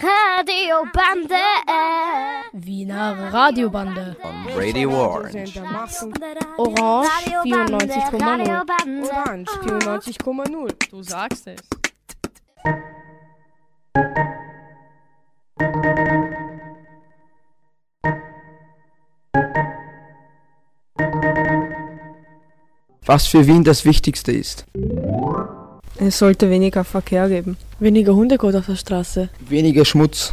Radiobande. Wiener Radiobande. On Radio Orange. Orange 94,0. Radiobande. Orange 94,0. Du sagst es. Was für Wien das Wichtigste ist. Es sollte weniger Verkehr geben. Weniger Hundekot auf der Straße. Weniger Schmutz.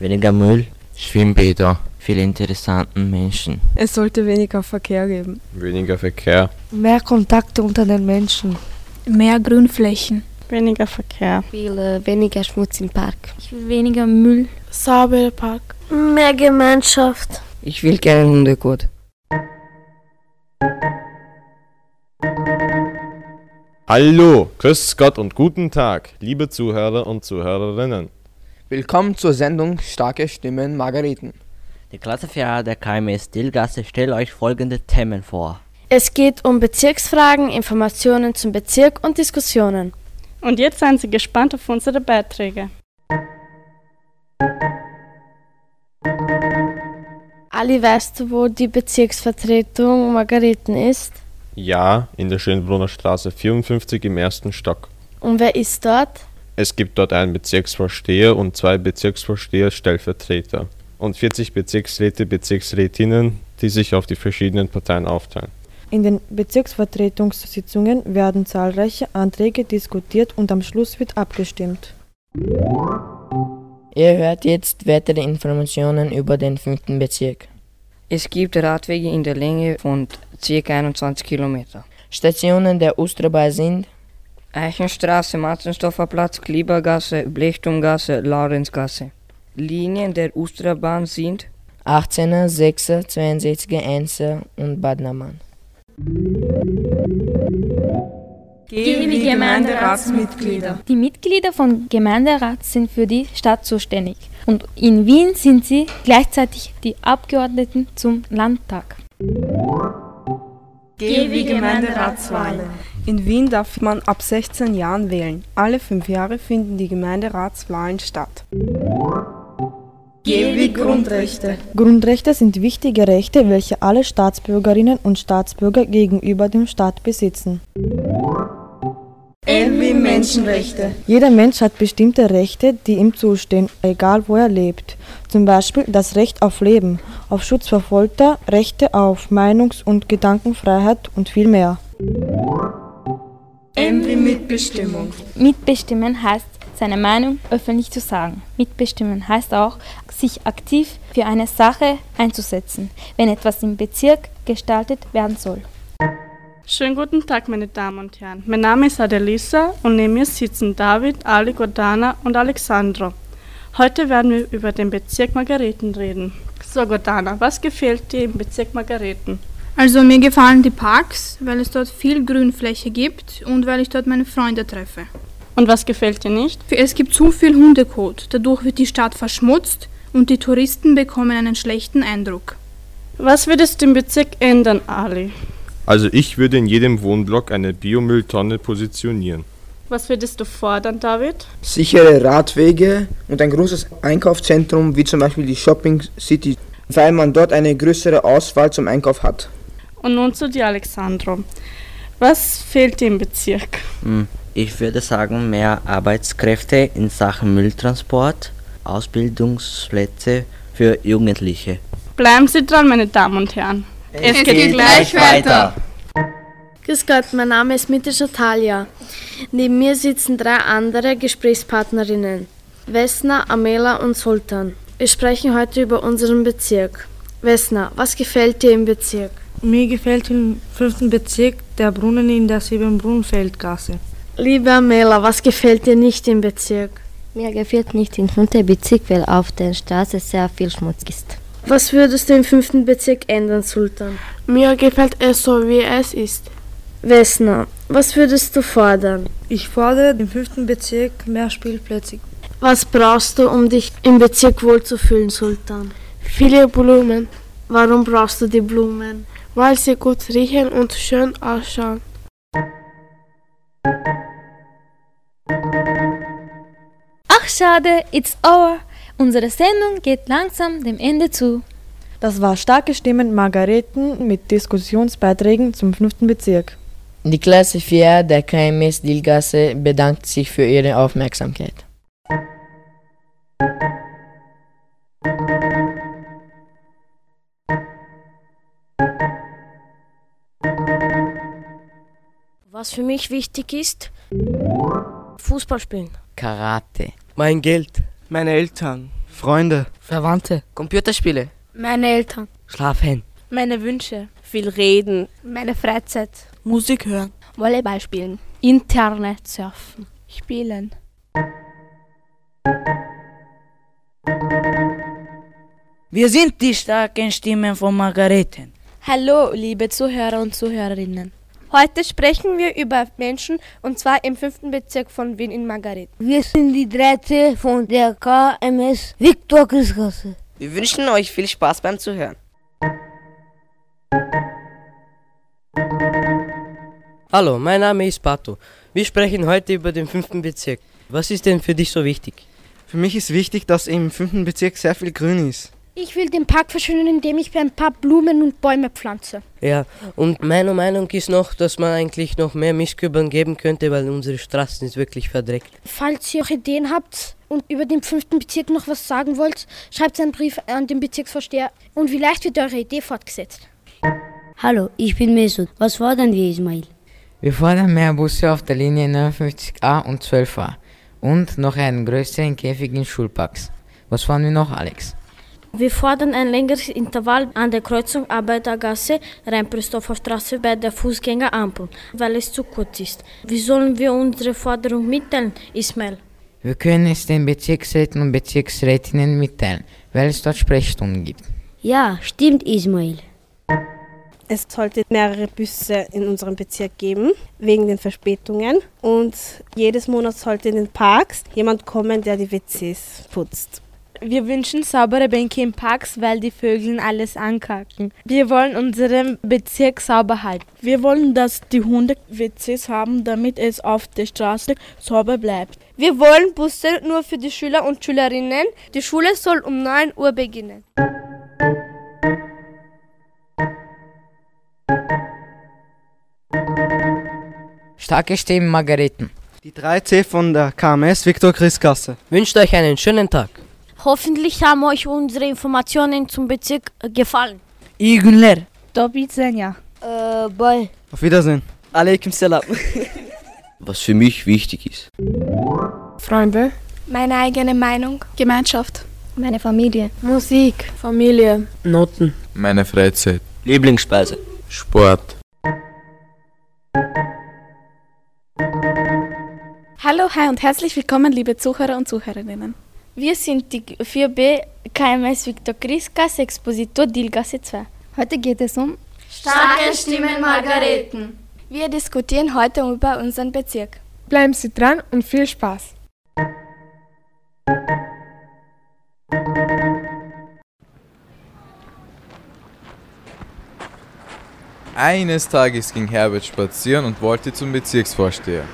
Weniger Müll, Schwimmbäder, viele interessanten Menschen. Es sollte weniger Verkehr geben. Weniger Verkehr. Mehr Kontakte unter den Menschen. Mehr Grünflächen. Weniger Verkehr. Viel äh, weniger Schmutz im Park. Ich will weniger Müll. Sauberer Park. Mehr Gemeinschaft. Ich will keinen Hundekot. Hallo, grüß Gott und guten Tag, liebe Zuhörer und Zuhörerinnen. Willkommen zur Sendung Starke Stimmen Margareten. Die Klasse 4a der KMS Dillgasse stellt euch folgende Themen vor. Es geht um Bezirksfragen, Informationen zum Bezirk und Diskussionen. Und jetzt seien Sie gespannt auf unsere Beiträge. Ali, weißt du, wo die Bezirksvertretung Margareten ist? Ja, in der Schönbrunner Straße 54 im ersten Stock. Und wer ist dort? Es gibt dort einen Bezirksvorsteher und zwei Bezirksvorsteher Stellvertreter und 40 Bezirksräte, Bezirksrätinnen, die sich auf die verschiedenen Parteien aufteilen. In den Bezirksvertretungssitzungen werden zahlreiche Anträge diskutiert und am Schluss wird abgestimmt. Ihr hört jetzt weitere Informationen über den fünften Bezirk. Es gibt Radwege in der Länge von ca. 21 Kilometer. Stationen der Osterbahn sind Eichenstraße, Matzensdorfer Platz, Kliebergasse, Blechtumgasse, Laurenzgasse. Linien der Osterbahn sind 18er, 6er, 62er, 1er und Bad Naumann. Die Gemeinderatsmitglieder. Die Mitglieder von Gemeinderat sind für die Stadt zuständig. Und in Wien sind sie gleichzeitig die Abgeordneten zum Landtag. GW Gemeinderatswahlen. In Wien darf man ab 16 Jahren wählen. Alle fünf Jahre finden die Gemeinderatswahlen statt. GW Grundrechte. Grundrechte sind wichtige Rechte, welche alle Staatsbürgerinnen und Staatsbürger gegenüber dem Staat besitzen. NW Menschenrechte. Jeder Mensch hat bestimmte Rechte, die ihm zustehen, egal wo er lebt. Zum Beispiel das Recht auf Leben, auf Schutz vor Folter, Rechte auf Meinungs- und Gedankenfreiheit und viel mehr. NW Mitbestimmung. Mitbestimmen heißt, seine Meinung öffentlich zu sagen. Mitbestimmen heißt auch, sich aktiv für eine Sache einzusetzen, wenn etwas im Bezirk gestaltet werden soll. Schönen guten Tag, meine Damen und Herren. Mein Name ist Adelisa und neben mir sitzen David, Ali, Gordana und Alexandro. Heute werden wir über den Bezirk Margareten reden. So, Gordana, was gefällt dir im Bezirk Margareten? Also mir gefallen die Parks, weil es dort viel Grünfläche gibt und weil ich dort meine Freunde treffe. Und was gefällt dir nicht? Es gibt zu viel Hundekot, dadurch wird die Stadt verschmutzt und die Touristen bekommen einen schlechten Eindruck. Was würdest du im Bezirk ändern, Ali? Also ich würde in jedem Wohnblock eine Biomülltonne positionieren. Was würdest du fordern, David? Sichere Radwege und ein großes Einkaufszentrum wie zum Beispiel die Shopping City, weil man dort eine größere Auswahl zum Einkauf hat. Und nun zu dir, Alexandro. Was fehlt dir im Bezirk? Hm, Ich würde sagen, mehr Arbeitskräfte in Sachen Mülltransport, Ausbildungsplätze für Jugendliche. Bleiben Sie dran, meine Damen und Herren. Es geht gleich weiter. Grüß Gott, mein Name ist Mitischer Talia. Neben mir sitzen drei andere Gesprächspartnerinnen. Vesna, Amela und Sultan. Wir sprechen heute über unseren Bezirk. Vesna, was gefällt dir im Bezirk? Mir gefällt im fünften Bezirk der Brunnen in der Siebenbrunnenfeldgasse. Liebe Amela, was gefällt dir nicht im Bezirk? Mir gefällt nicht im fünften Bezirk, weil auf der Straße sehr viel Schmutz ist. Was würdest du im fünften Bezirk ändern, Sultan? Mir gefällt es so, wie es ist. Vesna, was würdest du fordern? Ich fordere im fünften Bezirk mehr Spielplätze. Was brauchst du, um dich im Bezirk wohlzufühlen, Sultan? Viele Blumen, Warum brauchst du die Blumen? weil sie gut riechen und schön ausschauen. Ach Ach, schade, it's over. Unsere Sendung geht langsam dem Ende zu. Das war starke Stimmen Margareten mit Diskussionsbeiträgen zum fünften Bezirk. Die Klasse 4 der KMS Dilgasse bedankt sich für Ihre Aufmerksamkeit. Was für mich wichtig ist, Fußball spielen. Karate. Mein Geld. Meine Eltern. Freunde. Verwandte. Computerspiele. Meine Eltern. Schlafen. Meine Wünsche. Viel reden. Meine Freizeit. Musik hören. Volleyball spielen. Internet surfen. Spielen. Wir sind die starken Stimmen von Margareten. Hallo, liebe Zuhörer und Zuhörerinnen. Heute sprechen wir über Menschen und zwar im fünften Bezirk von Wien in Margaret. Wir sind die 13 von der KMS Viktor Christgasse. Wir wünschen euch viel Spaß beim Zuhören. Hallo, mein Name ist Pato. Wir sprechen heute über den fünften Bezirk. Was ist denn für dich so wichtig? Für mich ist wichtig, dass im fünften Bezirk sehr viel Grün ist. Ich will den Park verschönern, indem ich ein paar Blumen und Bäume pflanze. Ja, und meine Meinung ist noch, dass man eigentlich noch mehr Mistkübeln geben könnte, weil unsere Straßen sind wirklich verdreckt. Falls ihr auch Ideen habt und über den fünften Bezirk noch was sagen wollt, schreibt einen Brief an den Bezirksvorsteher und vielleicht wird eure Idee fortgesetzt. Hallo, ich bin Mesut. Was fordern wir, Ismail? Wir fordern mehr Busse auf der Linie 59a und 12a und noch einen größeren Käfig in Schulparks. Was fordern wir noch, Alex? Wir fordern ein längeres Intervall an der Kreuzung Arbeitergasse, Rheinpristoffer Straße bei der Fußgängerampel, weil es zu kurz ist. Wie sollen wir unsere Forderung mitteilen, Ismail? Wir können es den Bezirksräten und Bezirksrätinnen mitteilen, weil es dort Sprechstunden gibt. Ja, stimmt, Ismail. Es sollte mehrere Busse in unserem Bezirk geben, wegen den Verspätungen. Und jedes Monat sollte in den Parks jemand kommen, der die WCs putzt. Wir wünschen saubere Bänke im Parks, weil die Vögel alles ankacken. Wir wollen unseren Bezirk sauber halten. Wir wollen, dass die Hunde WCs haben, damit es auf der Straße sauber bleibt. Wir wollen Busse nur für die Schüler und Schülerinnen. Die Schule soll um 9 Uhr beginnen. Starke Stimmen, Margareten. Die 3C von der KMS Viktor Christgasse. Wünscht euch einen schönen Tag. Hoffentlich haben euch unsere Informationen zum Bezirk gefallen. İyi günler. Senja. Äh, bye. Auf Wiedersehen. Alaikum Salam. Was für mich wichtig ist. Freunde. Meine eigene Meinung. Gemeinschaft. Meine Familie. Musik. Familie. Noten. Meine Freizeit. Lieblingsspeise. Sport. Hallo, hi und herzlich willkommen, liebe Zuhörer und Zuhörerinnen. Wir sind die 4B KMS Viktor Christgasse Expositor Dilgasse 2. Heute geht es um Starke Stimmen Margareten. Wir diskutieren heute über unseren Bezirk. Bleiben Sie dran und viel Spaß. Eines Tages ging Herbert spazieren und wollte zum Bezirksvorsteher.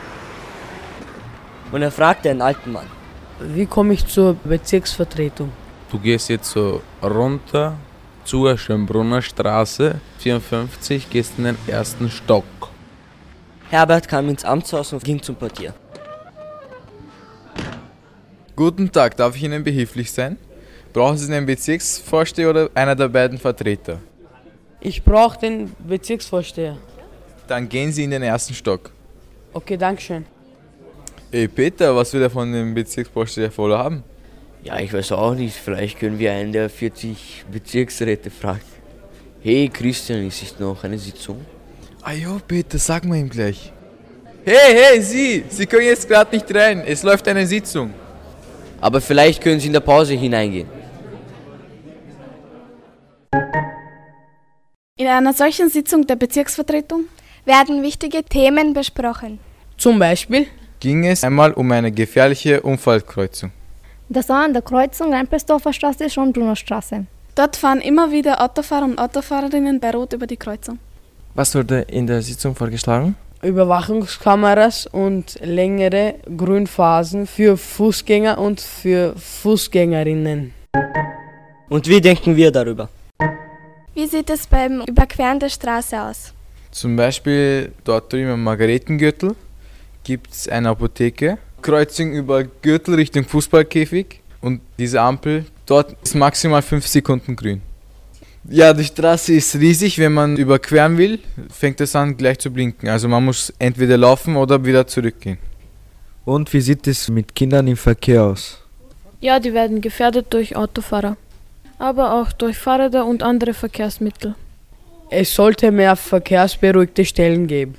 Und er fragte einen alten Mann. Wie komme ich zur Bezirksvertretung? Du gehst jetzt so runter zur Schönbrunner Straße 54, gehst in den ersten Stock. Herbert kam ins Amtshaus und ging zum Portier. Guten Tag, darf ich Ihnen behilflich sein? Brauchen Sie einen Bezirksvorsteher oder einer der beiden Vertreter? Ich brauche den Bezirksvorsteher. Dann gehen Sie in den ersten Stock. Okay, dankeschön. Ey Peter, was will er von dem Bezirksvorsteher voll haben? Ja, ich weiß auch nicht. Vielleicht können wir einen der 40 Bezirksräte fragen. Hey Christian, ist es noch eine Sitzung? Ah jo, Peter, sag mal ihm gleich. Hey, hey, Sie! Sie können jetzt gerade nicht rein. Es läuft eine Sitzung. Aber vielleicht können Sie in der Pause hineingehen. In einer solchen Sitzung der Bezirksvertretung werden wichtige Themen besprochen. Zum Beispiel ging es einmal um eine gefährliche Unfallkreuzung. Das war an der Kreuzung Rheinpestdorfer Straße, Schonbrunner Straße. Dort fahren immer wieder Autofahrer und Autofahrerinnen bei Rot über die Kreuzung. Was wurde in der Sitzung vorgeschlagen? Überwachungskameras und längere Grünphasen für Fußgänger und für Fußgängerinnen. Und wie denken wir darüber? Wie sieht es beim Überqueren der Straße aus? Zum Beispiel dort drüben am Margaretengürtel gibt es eine Apotheke. Kreuzung über Gürtel Richtung Fußballkäfig und diese Ampel, dort ist maximal 5 Sekunden grün. Ja, die Straße ist riesig. Wenn man überqueren will, fängt es an gleich zu blinken. Also man muss entweder laufen oder wieder zurückgehen. Und wie sieht es mit Kindern im Verkehr aus? Ja, die werden gefährdet durch Autofahrer, aber auch durch Fahrräder und andere Verkehrsmittel. Es sollte mehr verkehrsberuhigte Stellen geben.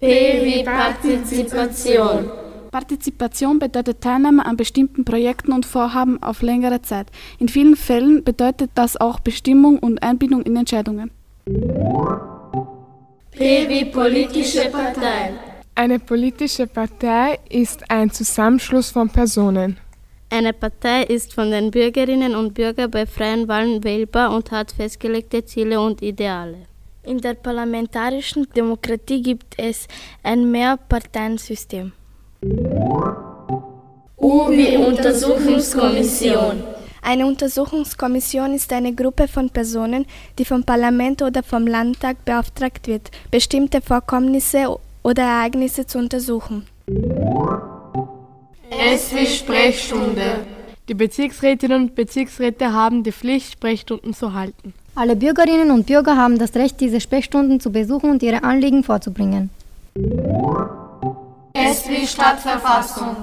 P wie Partizipation. Partizipation bedeutet Teilnahme an bestimmten Projekten und Vorhaben auf längere Zeit. In vielen Fällen bedeutet das auch Bestimmung und Einbindung in Entscheidungen. P wie politische Partei. Eine politische Partei ist ein Zusammenschluss von Personen. Eine Partei ist von den Bürgerinnen und Bürgern bei freien Wahlen wählbar und hat festgelegte Ziele und Ideale. In der parlamentarischen Demokratie gibt es ein Mehrparteiensystem. U wie Untersuchungskommission. Eine Untersuchungskommission ist eine Gruppe von Personen, die vom Parlament oder vom Landtag beauftragt wird, bestimmte Vorkommnisse oder Ereignisse zu untersuchen. S wie Sprechstunde. Die Bezirksrätinnen und Bezirksräte haben die Pflicht, Sprechstunden zu halten. Alle Bürgerinnen und Bürger haben das Recht, diese Sprechstunden zu besuchen und ihre Anliegen vorzubringen. S wie Stadtverfassung.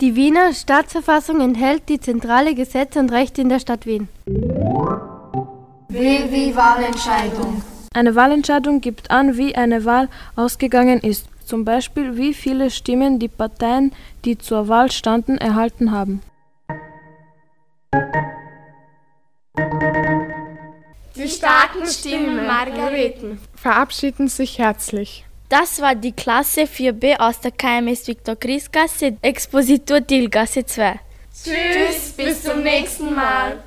Die Wiener Staatsverfassung enthält die zentrale Gesetze und Rechte in der Stadt Wien. W wie Wahlentscheidung. Eine Wahlentscheidung gibt an, wie eine Wahl ausgegangen ist, zum Beispiel wie viele Stimmen die Parteien, die zur Wahl standen, erhalten haben. Die starken Stimmen Margareten verabschieden sich herzlich. Das war die Klasse 4b aus der KMS Viktor Griesgasse, Expositur Dilgasse 2. Tschüss, bis zum nächsten Mal.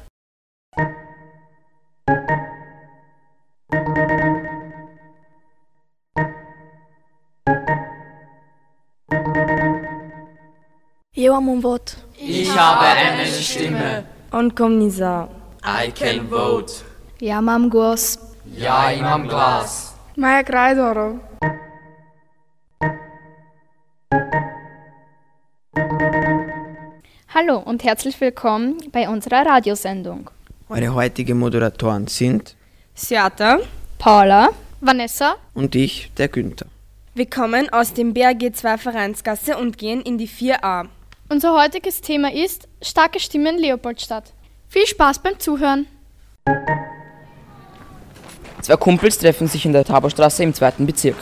Eu am un vot. Ich habe eine Stimme. Und komm Nisa. I can vote. Ja mam głos. Ja imam glas. Maja Grajdorov. Hallo und herzlich willkommen bei unserer Radiosendung. Eure heutigen Moderatoren sind Seata, Paula, Vanessa und ich, der Günther. Wir kommen aus dem BAG2 Vereinsgasse und gehen in die 4a. Unser heutiges Thema ist Starke Stimmen Leopoldstadt. Viel Spaß beim Zuhören. Zwei Kumpels treffen sich in der Taborstraße im zweiten Bezirk.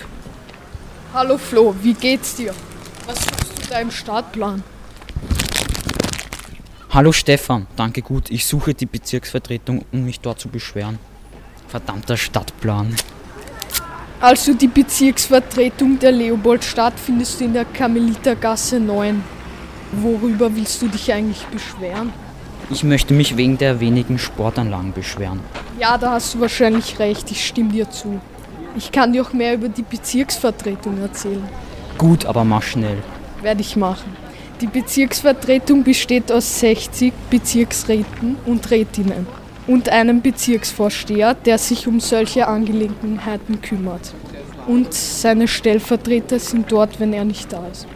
Hallo Flo, wie geht's dir? Was suchst du da im Startplan? Hallo Stefan, danke gut. Ich suche die Bezirksvertretung, um mich dort zu beschweren. Verdammter Stadtplan. Also die Bezirksvertretung der Leopoldstadt findest du in der Karmelitergasse 9. Worüber willst du dich eigentlich beschweren? Ich möchte mich wegen der wenigen Sportanlagen beschweren. Ja, da hast du wahrscheinlich recht, ich stimme dir zu. Ich kann dir auch mehr über die Bezirksvertretung erzählen. Gut, aber mach schnell. Werde ich machen. Die Bezirksvertretung besteht aus 60 Bezirksräten und Rätinnen und einem Bezirksvorsteher, der sich um solche Angelegenheiten kümmert. Und seine Stellvertreter sind dort, wenn er nicht da ist.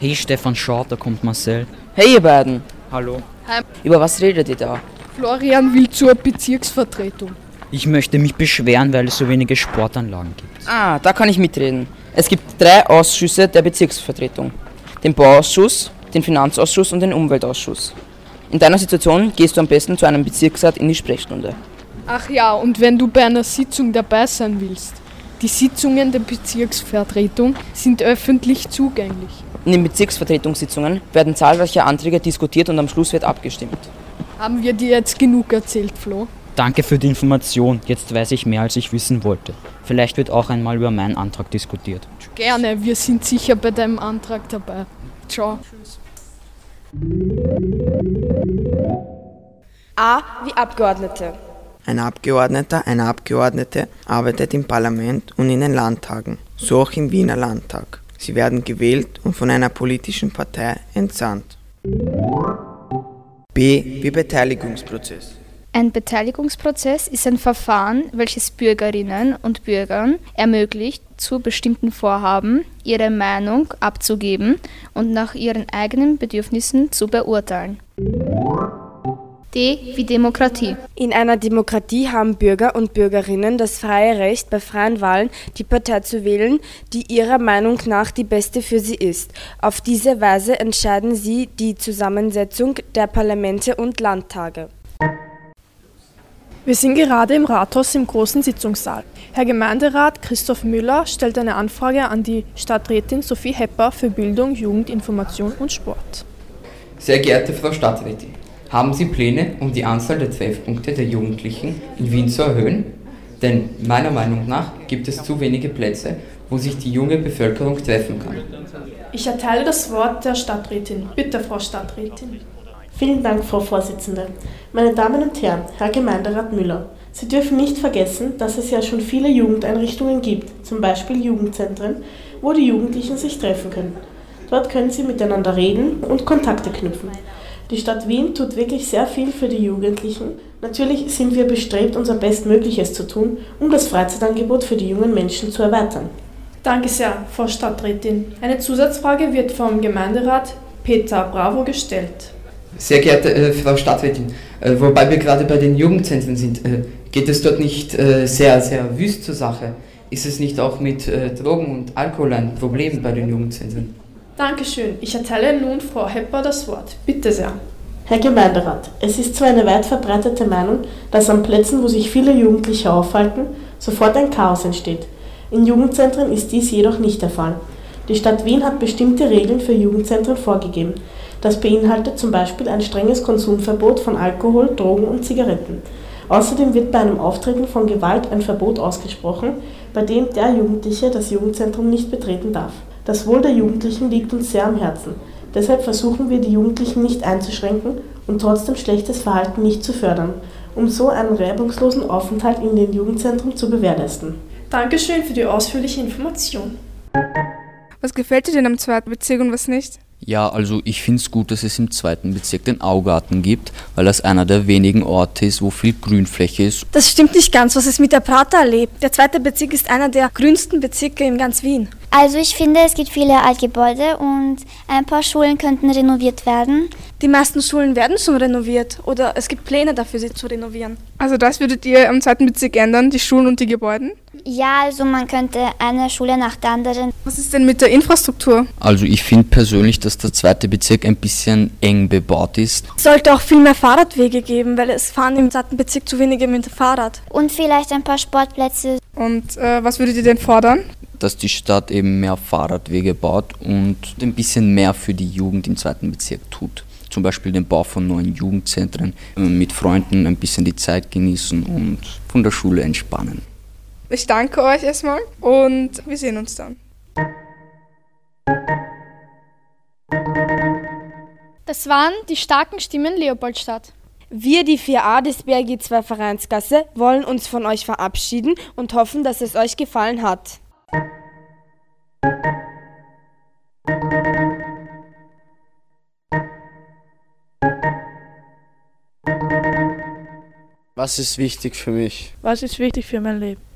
Hey Stefan, schau, da kommt Marcel. Hey ihr beiden. Hallo. Hi. Über was redet ihr da? Florian will zur Bezirksvertretung. Ich möchte mich beschweren, weil es so wenige Sportanlagen gibt. Ah, da kann ich mitreden. Es gibt drei Ausschüsse der Bezirksvertretung. Den Bauausschuss, den Finanzausschuss und den Umweltausschuss. In deiner Situation gehst du am besten zu einem Bezirksrat in die Sprechstunde. Ach ja, und wenn du bei einer Sitzung dabei sein willst. Die Sitzungen der Bezirksvertretung sind öffentlich zugänglich. In den Bezirksvertretungssitzungen werden zahlreiche Anträge diskutiert und am Schluss wird abgestimmt. Haben wir dir jetzt genug erzählt, Flo? Danke für die Information. Jetzt weiß ich mehr, als ich wissen wollte. Vielleicht wird auch einmal über meinen Antrag diskutiert. Gerne, wir sind sicher bei deinem Antrag dabei. Ciao. A wie Abgeordnete. Ein Abgeordneter, eine Abgeordnete arbeitet im Parlament und in den Landtagen, so auch im Wiener Landtag. Sie werden gewählt und von einer politischen Partei entsandt. B wie Beteiligungsprozess. Ein Beteiligungsprozess ist ein Verfahren, welches Bürgerinnen und Bürgern ermöglicht, zu bestimmten Vorhaben ihre Meinung abzugeben und nach ihren eigenen Bedürfnissen zu beurteilen. D wie Demokratie. In einer Demokratie haben Bürger und Bürgerinnen das freie Recht, bei freien Wahlen die Partei zu wählen, die ihrer Meinung nach die beste für sie ist. Auf diese Weise entscheiden sie die Zusammensetzung der Parlamente und Landtage. Wir sind gerade im Rathaus im großen Sitzungssaal. Herr Gemeinderat Christoph Müller stellt eine Anfrage an die Stadträtin Sophie Hepper für Bildung, Jugend, Information und Sport. Sehr geehrte Frau Stadträtin, haben Sie Pläne, um die Anzahl der Treffpunkte der Jugendlichen in Wien zu erhöhen? Denn meiner Meinung nach gibt es zu wenige Plätze, wo sich die junge Bevölkerung treffen kann. Ich erteile das Wort der Stadträtin. Bitte, Frau Stadträtin. Vielen Dank, Frau Vorsitzende. Meine Damen und Herren, Herr Gemeinderat Müller, Sie dürfen nicht vergessen, dass es ja schon viele Jugendeinrichtungen gibt, zum Beispiel Jugendzentren, wo die Jugendlichen sich treffen können. Dort können sie miteinander reden und Kontakte knüpfen. Die Stadt Wien tut wirklich sehr viel für die Jugendlichen. Natürlich sind wir bestrebt, unser Bestmögliches zu tun, um das Freizeitangebot für die jungen Menschen zu erweitern. Danke sehr, Frau Stadträtin. Eine Zusatzfrage wird vom Gemeinderat Peter Bravo gestellt. Sehr geehrte äh, Frau Stadträtin, äh, wobei wir gerade bei den Jugendzentren sind, äh, geht es dort nicht äh, sehr, sehr wüst zur Sache? Ist es nicht auch mit äh, Drogen und Alkohol ein Problem bei den Jugendzentren? Dankeschön. Ich erteile nun Frau Hepper das Wort. Bitte sehr. Herr Gemeinderat, es ist zwar eine weit verbreitete Meinung, dass an Plätzen, wo sich viele Jugendliche aufhalten, sofort ein Chaos entsteht. In Jugendzentren ist dies jedoch nicht der Fall. Die Stadt Wien hat bestimmte Regeln für Jugendzentren vorgegeben. Das beinhaltet zum Beispiel ein strenges Konsumverbot von Alkohol, Drogen und Zigaretten. Außerdem wird bei einem Auftreten von Gewalt ein Verbot ausgesprochen, bei dem der Jugendliche das Jugendzentrum nicht betreten darf. Das Wohl der Jugendlichen liegt uns sehr am Herzen. Deshalb versuchen wir, die Jugendlichen nicht einzuschränken und trotzdem schlechtes Verhalten nicht zu fördern, um so einen reibungslosen Aufenthalt in den Jugendzentren zu gewährleisten. Dankeschön für die ausführliche Information. Was gefällt dir denn am zweiten Bezirk und was nicht? Ja, also ich finde es gut, dass es im zweiten Bezirk den Augarten gibt, weil das einer der wenigen Orte ist, wo viel Grünfläche ist. Das stimmt nicht ganz. Was ist mit der Prater erlebt? Der zweite Bezirk ist einer der grünsten Bezirke in ganz Wien. Also ich finde, es gibt viele Altgebäude und ein paar Schulen könnten renoviert werden. Die meisten Schulen werden schon renoviert oder es gibt Pläne dafür, sie zu renovieren. Also das würdet ihr am zweiten Bezirk ändern, die Schulen und die Gebäude? Ja, also man könnte eine Schule nach der anderen. Was ist denn mit der Infrastruktur? Also ich finde persönlich, dass der zweite Bezirk ein bisschen eng bebaut ist. Es sollte auch viel mehr Fahrradwege geben, weil es fahren im zweiten Bezirk zu wenige mit dem Fahrrad. Und vielleicht ein paar Sportplätze. Und äh, was würdet ihr denn fordern? Dass die Stadt eben mehr Fahrradwege baut und ein bisschen mehr für die Jugend im zweiten Bezirk tut. Zum Beispiel den Bau von neuen Jugendzentren, mit Freunden ein bisschen die Zeit genießen und von der Schule entspannen. Ich danke euch erstmal und wir sehen uns dann. Das waren die starken Stimmen Leopoldstadt. Wir, die 4a des BRG 2 Vereinsgasse, wollen uns von euch verabschieden und hoffen, dass es euch gefallen hat. Was ist wichtig für mich? Was ist wichtig für mein Leben?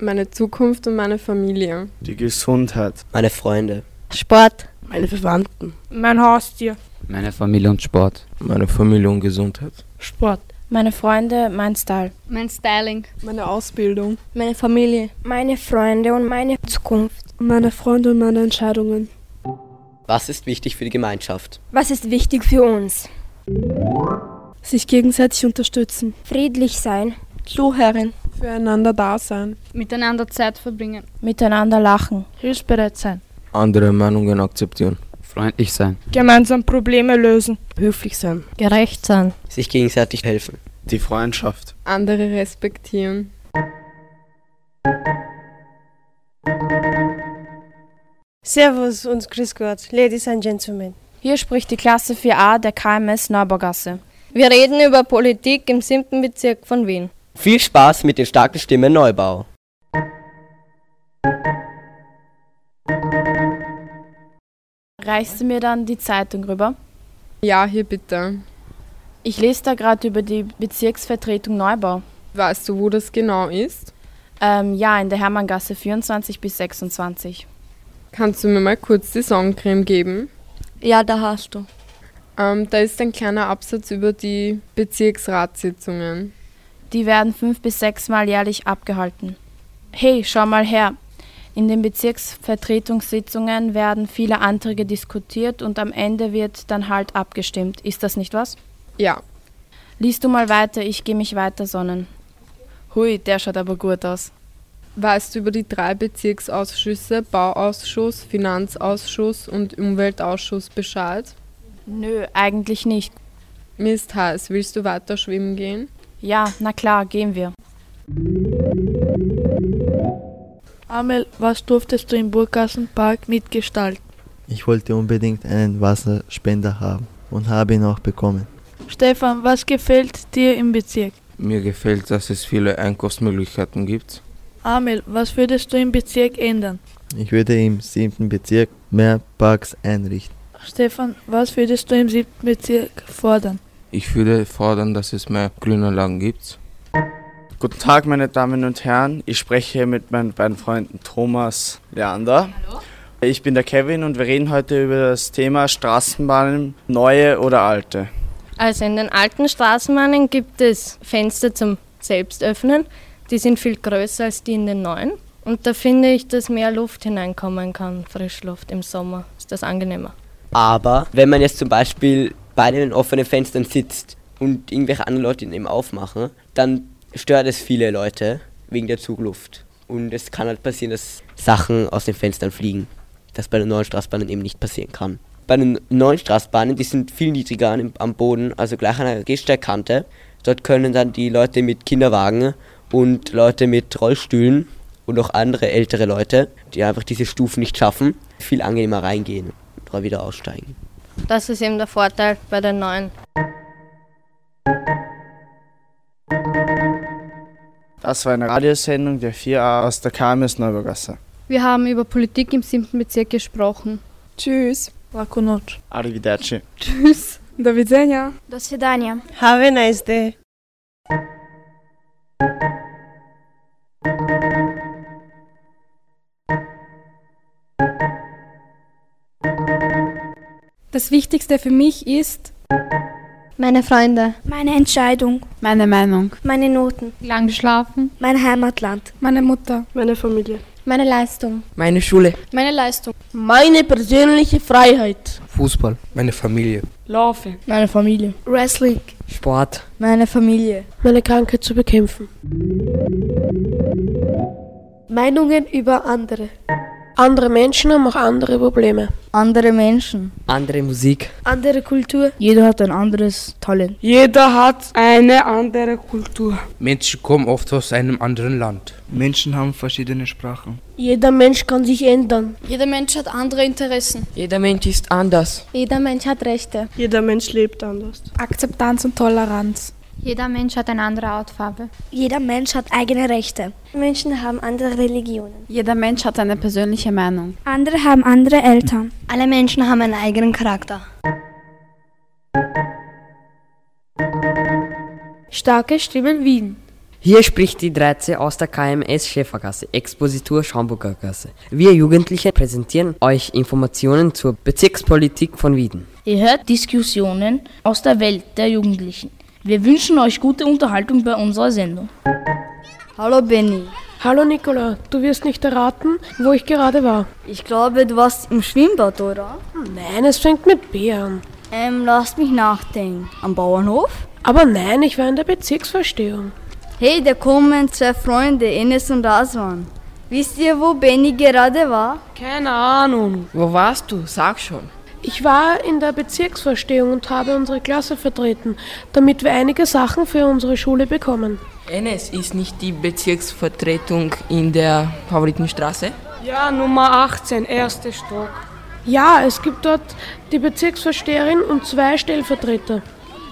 Meine Zukunft und meine Familie. Die Gesundheit. Meine Freunde. Sport. Meine Verwandten. Mein Haustier. Meine Familie und Sport. Meine Familie und Gesundheit. Sport. Meine Freunde, mein Style. Mein Styling. Meine Ausbildung. Meine Familie. Meine Freunde und meine Zukunft. Meine Freunde und meine Entscheidungen. Was ist wichtig für die Gemeinschaft? Was ist wichtig für uns? Sich gegenseitig unterstützen. Friedlich sein. Zuhören. Füreinander da sein. Miteinander Zeit verbringen. Miteinander lachen. Hilfsbereit sein. Andere Meinungen akzeptieren. Freundlich sein. Gemeinsam Probleme lösen. Höflich sein. Gerecht sein. Sich gegenseitig helfen. Die Freundschaft. Andere respektieren. Servus und Grüß Gott, Ladies and Gentlemen. Hier spricht die Klasse 4a der KMS Neubaugasse. Wir reden über Politik im 7. Bezirk von Wien. Viel Spaß mit den starken Stimmen Neubau. Reichst du mir dann die Zeitung rüber? Ja, hier bitte. Ich lese da gerade über die Bezirksvertretung Neubau. Weißt du, wo das genau ist? Ähm, ja, in der Hermanngasse 24 bis 26. Kannst du mir mal kurz die Sonnencreme geben? Ja, da hast du. Ähm, da ist ein kleiner Absatz über die Bezirksratssitzungen. Die werden fünf bis sechs Mal jährlich abgehalten. Hey, schau mal her. In den Bezirksvertretungssitzungen werden viele Anträge diskutiert und am Ende wird dann halt abgestimmt. Ist das nicht was? Ja. Lies du mal weiter, ich gehe mich weiter sonnen. Hui, der schaut aber gut aus. Weißt du über die drei Bezirksausschüsse, Bauausschuss, Finanzausschuss und Umweltausschuss Bescheid? Nö, eigentlich nicht. Mir ist heiß. Willst du weiter schwimmen gehen? Ja, na klar, gehen wir. Amel, was durftest du im Burggassenpark mitgestalten? Ich wollte unbedingt einen Wasserspender haben und habe ihn auch bekommen. Stefan, was gefällt dir im Bezirk? Mir gefällt, dass es viele Einkaufsmöglichkeiten gibt. Amel, was würdest du im Bezirk ändern? Ich würde im siebten Bezirk mehr Parks einrichten. Stefan, was würdest du im siebten Bezirk fordern? Ich würde fordern, dass es mehr Grünanlagen gibt. Guten Tag, meine Damen und Herren. Ich spreche mit meinen beiden Freunden Thomas Leander. Hallo. Ich bin der Kevin und wir reden heute über das Thema Straßenbahnen, neue oder alte. Also in den alten Straßenbahnen gibt es Fenster zum Selbstöffnen. Die sind viel größer als die in den neuen. Und da finde ich, dass mehr Luft hineinkommen kann, Frischluft im Sommer. Ist das angenehmer. Aber wenn man jetzt zum Beispiel bei den offenen Fenstern sitzt und irgendwelche anderen Leute ihn eben aufmachen, dann stört es viele Leute wegen der Zugluft. Und es kann halt passieren, dass Sachen aus den Fenstern fliegen. Das bei den neuen Straßenbahnen eben nicht passieren kann. Bei den neuen Straßenbahnen, die sind viel niedriger am Boden, also gleich an der Gehsteigkante. Dort können dann die Leute mit Kinderwagen und Leute mit Rollstühlen und auch andere ältere Leute, die einfach diese Stufen nicht schaffen, viel angenehmer reingehen und wieder aussteigen. Das ist eben der Vorteil bei den neuen. Das war eine Radiosendung der 4a aus der KMS Neuburgasse. Wir haben über Politik im 7. Bezirk gesprochen. Tschüss. Laku noć. Arrivederci. Tschüss. Do widzenia. Do svidania. Have a nice day. Das Wichtigste für mich ist Meine Freunde. Meine Entscheidung. Meine Meinung. Meine Noten. lang geschlafen, Mein Heimatland. meine Mutter, Meine Familie. Meine Leistung. Meine Schule. Meine Leistung. Meine persönliche Freiheit. Fußball, meine Familie. Laufen. Meine Familie. Wrestling. Sport. Meine Familie. Meine Krankheit zu bekämpfen. Meinungen über andere. Andere Menschen haben auch andere Probleme. Andere Menschen. Andere Musik. Andere Kultur. Jeder hat ein anderes Talent. Jeder hat eine andere Kultur. Menschen kommen oft aus einem anderen Land. Menschen haben verschiedene Sprachen. Jeder Mensch kann sich ändern. Jeder Mensch hat andere Interessen. Jeder Mensch ist anders. Jeder Mensch hat Rechte. Jeder Mensch lebt anders. Akzeptanz und Toleranz. Jeder Mensch hat eine andere Hautfarbe. Jeder Mensch hat eigene Rechte. Menschen haben andere Religionen. Jeder Mensch hat eine persönliche Meinung. Andere haben andere Eltern. Alle Menschen haben einen eigenen Charakter. Starke Stimmen Wien. Hier spricht die 13 aus der KMS Schäfergasse, Expositur Schaumburger Gasse. Wir Jugendliche präsentieren euch Informationen zur Bezirkspolitik von Wieden. Ihr hört Diskussionen aus der Welt der Jugendlichen. Wir wünschen euch gute Unterhaltung bei unserer Sendung. Hallo Benny. Hallo Nicola, du wirst nicht erraten, wo ich gerade war. Ich glaube, du warst im Schwimmbad, oder? Nein, es fängt mit B an. Ähm, lasst mich nachdenken. Am Bauernhof? Aber nein, ich war in der Bezirksverstehung. Hey, da kommen zwei Freunde, Enes und Aswan. Wisst ihr, wo Benny gerade war? Keine Ahnung. Wo warst du? Sag schon. Ich war in der Bezirksverstehung und habe unsere Klasse vertreten, damit wir einige Sachen für unsere Schule bekommen. Enes ist nicht die Bezirksvertretung in der Favoritenstraße? Ja, Nummer 18, erster Stock. Ja, es gibt dort die Bezirksvorsteherin und zwei Stellvertreter.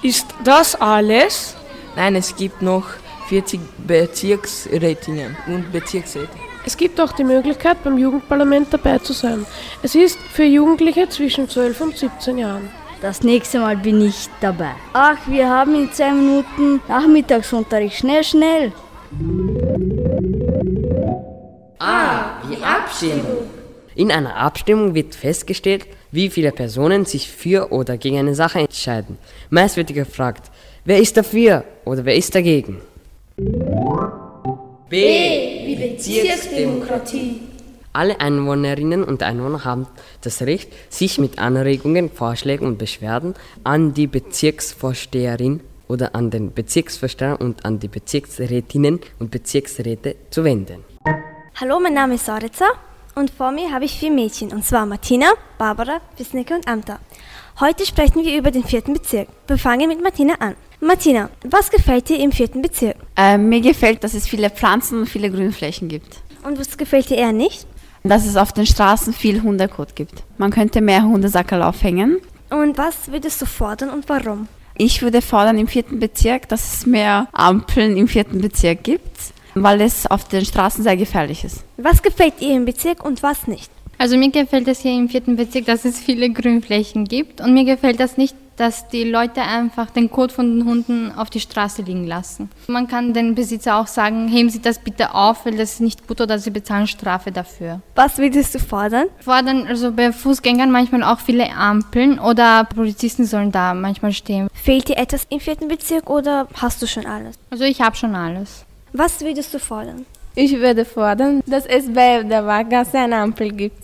Ist das alles? Nein, es gibt noch 40 Bezirksrätinnen und Bezirksräte. Es gibt auch die Möglichkeit, beim Jugendparlament dabei zu sein. Es ist für Jugendliche zwischen 12 und 17 Jahren. Das nächste Mal bin ich dabei. Ach, wir haben in zwei Minuten Nachmittagsunterricht. Schnell, schnell. Ah, die Abstimmung. In einer Abstimmung wird festgestellt, wie viele Personen sich für oder gegen eine Sache entscheiden. Meist wird gefragt, wer ist dafür oder wer ist dagegen. B wie Bezirksdemokratie. Alle Einwohnerinnen und Einwohner haben das Recht, sich mit Anregungen, Vorschlägen und Beschwerden an die Bezirksvorsteherin oder an den Bezirksvorsteher und an die Bezirksrätinnen und Bezirksräte zu wenden. Hallo, mein Name ist Sorica und vor mir habe ich vier Mädchen, und zwar Martina, Barbara, Wisnicke und Amta. Heute sprechen wir über den vierten Bezirk. Wir fangen mit Martina an. Martina, was gefällt dir im vierten Bezirk? Äh, mir gefällt, dass es viele Pflanzen und viele Grünflächen gibt. Und was gefällt dir eher nicht? Dass es auf den Straßen viel Hundekot gibt. Man könnte mehr Hundesackerl aufhängen. Und was würdest du fordern und warum? Ich würde fordern im vierten Bezirk, dass es mehr Ampeln im vierten Bezirk gibt, weil es auf den Straßen sehr gefährlich ist. Was gefällt dir im Bezirk und was nicht? Also mir gefällt es hier im vierten Bezirk, dass es viele Grünflächen gibt und mir gefällt das nicht, dass die Leute einfach den Kot von den Hunden auf die Straße liegen lassen. Man kann den Besitzer auch sagen, heben Sie das bitte auf, weil das ist nicht gut oder Sie bezahlen Strafe dafür. Was würdest du fordern? Fordern also bei Fußgängern manchmal auch viele Ampeln oder Polizisten sollen da manchmal stehen. Fehlt dir etwas im vierten Bezirk oder hast du schon alles? Also ich habe schon alles. Was würdest du fordern? Ich würde fordern, dass es bei der Wahlgasse eine Ampel gibt.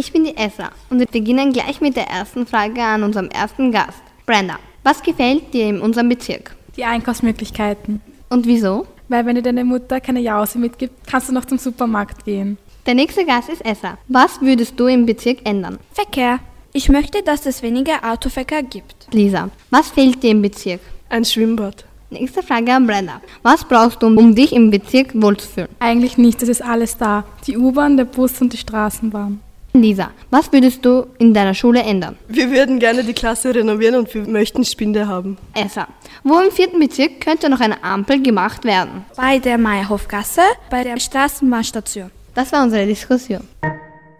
Ich bin die Esra und wir beginnen gleich mit der ersten Frage an unserem ersten Gast. Brenda, was gefällt dir in unserem Bezirk? Die Einkaufsmöglichkeiten. Und wieso? Weil wenn dir deine Mutter keine Jause mitgibt, kannst du noch zum Supermarkt gehen. Der nächste Gast ist Esra. Was würdest du im Bezirk ändern? Verkehr. Ich möchte, dass es weniger Autoverkehr gibt. Lisa, was fehlt dir im Bezirk? Ein Schwimmbad. Nächste Frage an Brenda. Was brauchst du, um dich im Bezirk wohlzufühlen? Eigentlich nichts, es ist alles da. Die U-Bahn, der Bus und die Straßenbahn. Lisa, was würdest du in deiner Schule ändern? Wir würden gerne die Klasse renovieren und wir möchten Spinde haben. Essa, wo im vierten Bezirk könnte noch eine Ampel gemacht werden? Bei der Meierhofgasse, bei der Straßenbahnstation. Das war unsere Diskussion.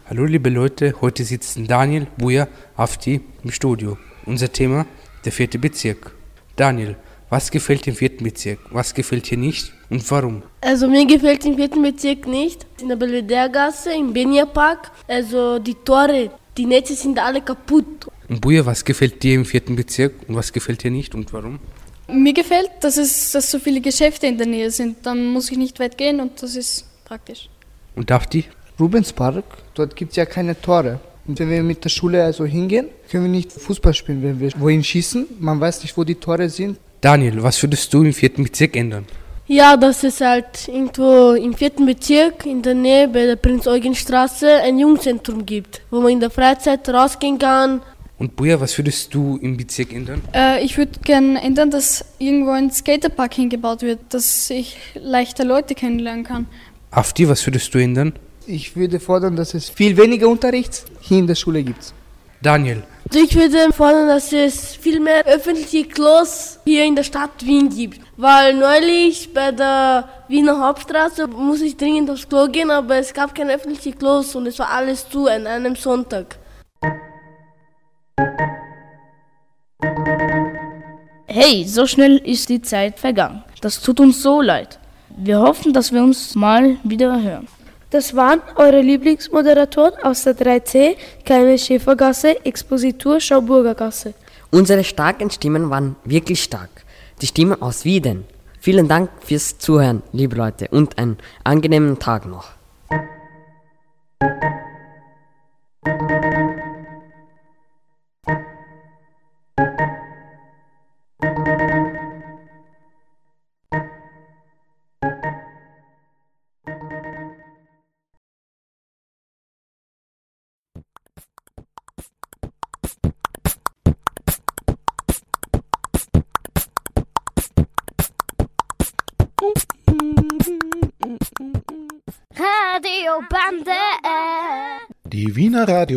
Hallo liebe Leute, heute sitzen Daniel, Buja, Afti im Studio. Unser Thema, der vierte Bezirk. Daniel, was gefällt dem vierten Bezirk? Was gefällt dir nicht und warum? Also mir gefällt im vierten Bezirk nicht. In der Belvedere-Gasse, im Benia Park, also die Tore, die Netze sind alle kaputt. Und Buja, was gefällt dir im vierten Bezirk und was gefällt dir nicht und warum? Mir gefällt, dass es dass so viele Geschäfte in der Nähe sind. Dann muss ich nicht weit gehen und das ist praktisch. Und Dafti? Rubenspark, dort gibt es ja keine Tore. Und wenn wir mit der Schule also hingehen, können wir nicht Fußball spielen, wenn wir wohin schießen. Man weiß nicht, wo die Tore sind. Daniel, was würdest du im vierten Bezirk ändern? Ja, dass es halt irgendwo im vierten Bezirk in der Nähe bei der Prinz-Eugen-Straße ein Jugendzentrum gibt, wo man in der Freizeit rausgehen kann. Und Buja, was würdest du im Bezirk ändern? Äh, ich würde gerne ändern, dass irgendwo ein Skaterpark hingebaut wird, dass ich leichter Leute kennenlernen kann. Afti, was würdest du ändern? Ich würde fordern, dass es viel weniger Unterricht hier in der Schule gibt. Daniel. Ich würde fordern, dass es viel mehr öffentliche Klos hier in der Stadt Wien gibt. Weil neulich bei der Wiener Hauptstraße muss ich dringend aufs Klo gehen, aber es gab keine öffentlichen Klos und es war alles zu an einem Sonntag. Hey, so schnell ist die Zeit vergangen. Das tut uns so leid. Wir hoffen, dass wir uns mal wieder hören. Das waren eure Lieblingsmoderatoren aus der 3C, Kleine Schäfergasse, Expositur, Schauburgergasse. Unsere starken Stimmen waren wirklich stark. Die Stimmen aus Wieden. Vielen Dank fürs Zuhören, liebe Leute, und einen angenehmen Tag noch.